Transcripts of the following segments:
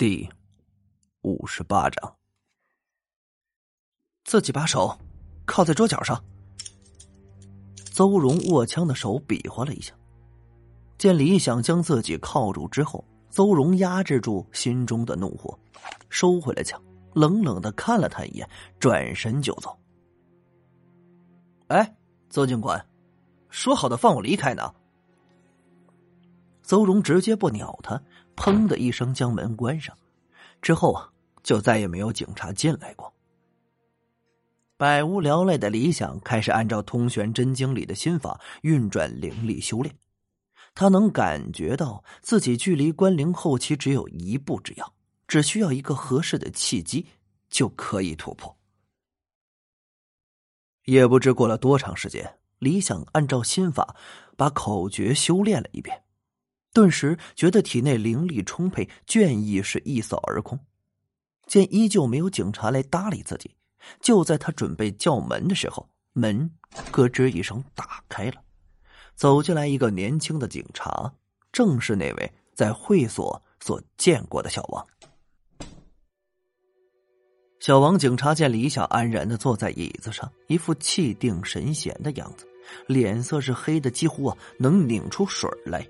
第五十八章，自己把手靠在桌角上。邹荣握枪的手比划了一下，见李想将自己铐住之后，邹荣压制住心中的怒火，收回了枪，冷冷的看了他一眼，转身就走。哎，邹警官，说好的放我离开呢？邹荣直接不鸟他。砰的一声，将门关上，之后啊，就再也没有警察进来过。百无聊赖的李想开始按照通玄真经里的心法运转灵力修炼，他能感觉到自己距离关灵后期只有一步之遥，只需要一个合适的契机就可以突破。也不知过了多长时间，李想按照心法把口诀修炼了一遍。顿时觉得体内灵力充沛，倦意是一扫而空。见依旧没有警察来搭理自己，就在他准备叫门的时候，门咯吱一声打开了，走进来一个年轻的警察，正是那位在会所所见过的小王。小王警察见李想安然的坐在椅子上，一副气定神闲的样子，脸色是黑的几乎啊能拧出水来。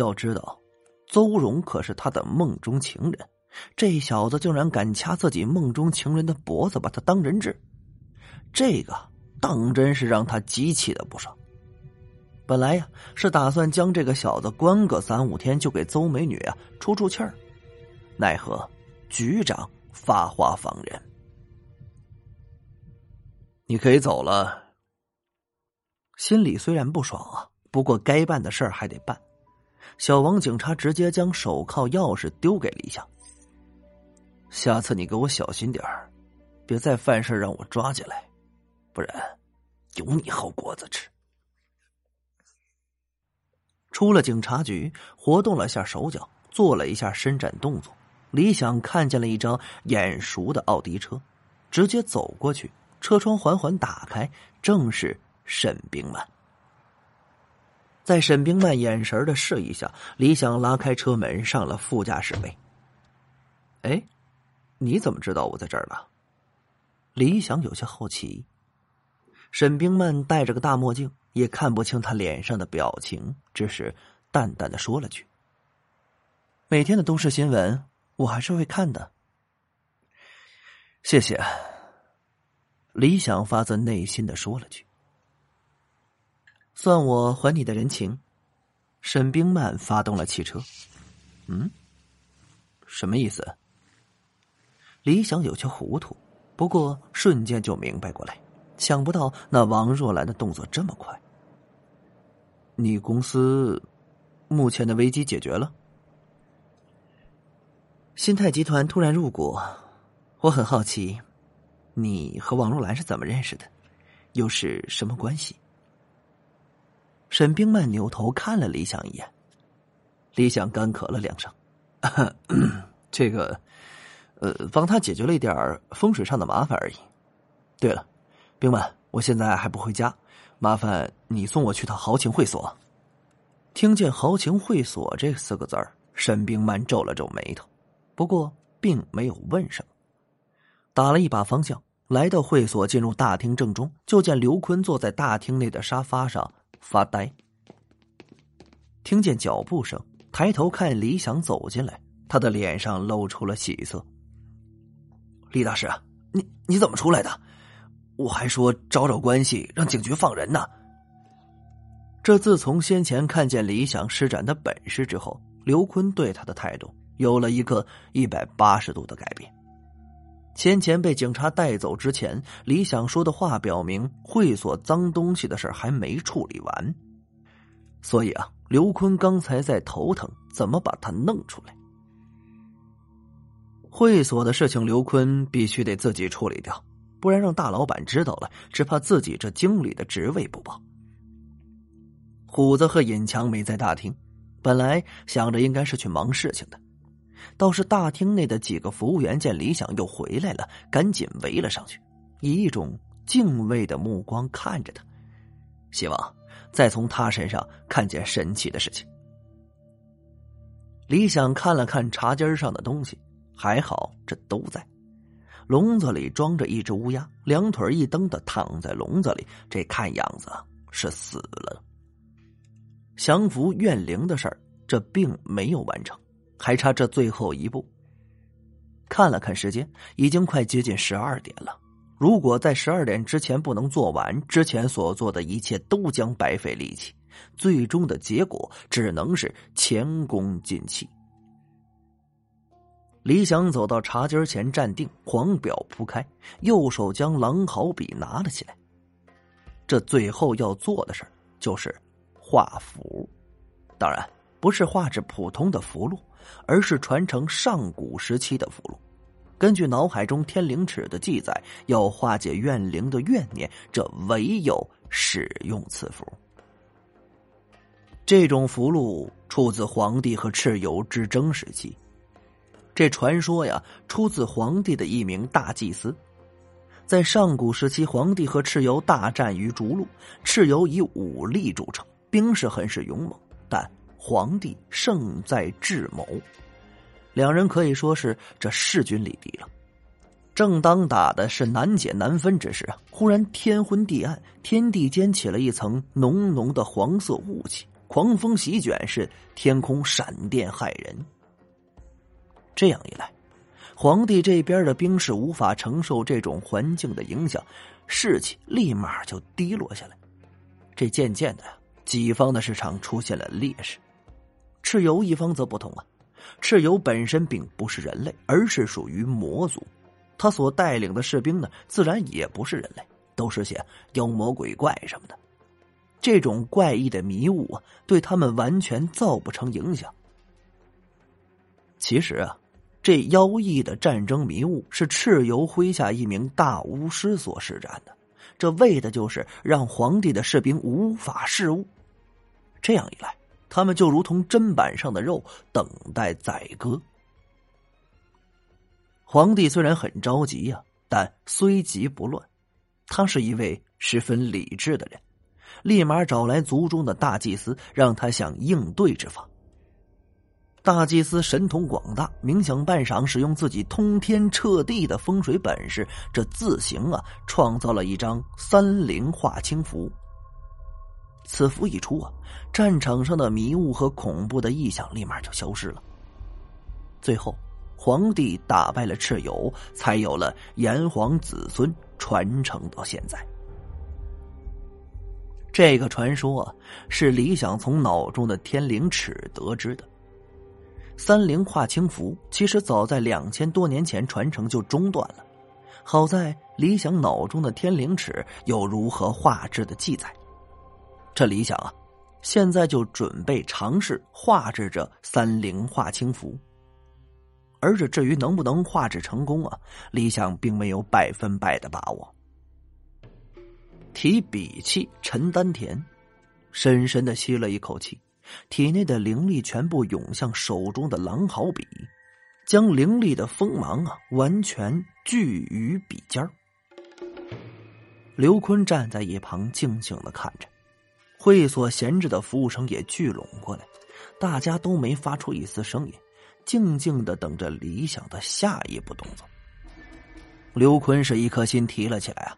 要知道，邹荣可是他的梦中情人，这小子竟然敢掐自己梦中情人的脖子，把他当人质，这个当真是让他极其的不爽。本来呀，是打算将这个小子关个三五天，就给邹美女啊出出气儿，奈何局长发话放人，你可以走了。心里虽然不爽啊，不过该办的事儿还得办。小王警察直接将手铐钥匙丢给李想。下次你给我小心点，别再犯事让我抓起来，不然有你好果子吃。出了警察局，活动了下手脚，做了一下伸展动作。李想看见了一张眼熟的奥迪车，直接走过去，车窗缓缓打开，正是沈冰曼。在沈冰曼眼神的示意下，李想拉开车门上了副驾驶位。哎，你怎么知道我在这儿了？李想有些好奇。沈冰曼戴着个大墨镜，也看不清他脸上的表情，只是淡淡的说了句：“每天的都市新闻，我还是会看的。”谢谢。李想发自内心的说了句。算我还你的人情。沈冰曼发动了汽车。嗯，什么意思？李想有些糊涂，不过瞬间就明白过来。想不到那王若兰的动作这么快。你公司目前的危机解决了？新泰集团突然入股，我很好奇，你和王若兰是怎么认识的？又是什么关系？沈冰曼扭头看了李想一眼，李想干咳了两声，这个，呃，帮他解决了一点风水上的麻烦而已。对了，冰曼，我现在还不回家，麻烦你送我去趟豪情会所。听见“豪情会所”这四个字儿，沈冰曼皱了皱眉头，不过并没有问什么，打了一把方向，来到会所，进入大厅正中，就见刘坤坐在大厅内的沙发上。发呆，听见脚步声，抬头看李想走进来，他的脸上露出了喜色。李大师，你你怎么出来的？我还说找找关系，让警局放人呢。这自从先前看见李想施展的本事之后，刘坤对他的态度有了一个一百八十度的改变。先前被警察带走之前，李想说的话表明会所脏东西的事还没处理完，所以啊，刘坤刚才在头疼怎么把他弄出来。会所的事情，刘坤必须得自己处理掉，不然让大老板知道了，只怕自己这经理的职位不保。虎子和尹强没在大厅，本来想着应该是去忙事情的。倒是大厅内的几个服务员见李想又回来了，赶紧围了上去，以一种敬畏的目光看着他，希望再从他身上看见神奇的事情。李想看了看茶几上的东西，还好这都在。笼子里装着一只乌鸦，两腿一蹬的躺在笼子里，这看样子是死了。降服怨灵的事儿，这并没有完成，还差这最后一步。看了看时间，已经快接近十二点了。如果在十二点之前不能做完，之前所做的一切都将白费力气，最终的结果只能是前功尽弃。李想走到茶几前站定，黄表铺开，右手将狼毫笔拿了起来。这最后要做的事就是画符，当然不是画着普通的符箓，而是传承上古时期的符箓。根据脑海中天灵尺的记载，要化解怨灵的怨念，这唯有使用此符。这种符箓出自黄帝和蚩尤之争时期。这传说呀，出自黄帝的一名大祭司。在上古时期，黄帝和蚩尤大战于逐鹿，蚩尤以武力著称，兵士很是勇猛，但皇帝胜在智谋。两人可以说是这势均力敌了。正当打的是难解难分之时啊，忽然天昏地暗，天地间起了一层浓浓的黄色雾气，狂风席卷，是天空闪电骇人。这样一来，皇帝这边的兵士无法承受这种环境的影响，士气立马就低落下来。这渐渐的，己方的市场出现了劣势，蚩尤一方则不同啊。蚩尤本身并不是人类，而是属于魔族。他所带领的士兵呢，自然也不是人类，都是些妖魔鬼怪什么的。这种怪异的迷雾啊，对他们完全造不成影响。其实啊，这妖异的战争迷雾是蚩尤麾下一名大巫师所施展的，这为的就是让皇帝的士兵无法视物。这样一来。他们就如同砧板上的肉，等待宰割。皇帝虽然很着急呀，但虽急不乱。他是一位十分理智的人，立马找来族中的大祭司，让他想应对之法。大祭司神通广大，冥想半晌，使用自己通天彻地的风水本事，这自行啊创造了一张三灵化清符。此符一出啊，战场上的迷雾和恐怖的异象立马就消失了。最后，皇帝打败了蚩尤，才有了炎黄子孙传承到现在。这个传说啊，是李想从脑中的天灵尺得知的。三灵化清符其实早在两千多年前传承就中断了，好在李想脑中的天灵尺有如何画制的记载。这理想啊，现在就准备尝试画制这三灵化清符。而这至于能不能画制成功啊，李想并没有百分百的把握。提笔气沉丹田，深深的吸了一口气，体内的灵力全部涌向手中的狼毫笔，将灵力的锋芒啊完全聚于笔尖刘坤站在一旁静静的看着。会所闲置的服务生也聚拢过来，大家都没发出一丝声音，静静的等着李想的下一步动作。刘坤是一颗心提了起来啊！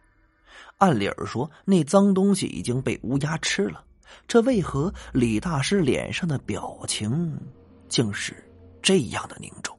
按理儿说，那脏东西已经被乌鸦吃了，这为何李大师脸上的表情竟是这样的凝重？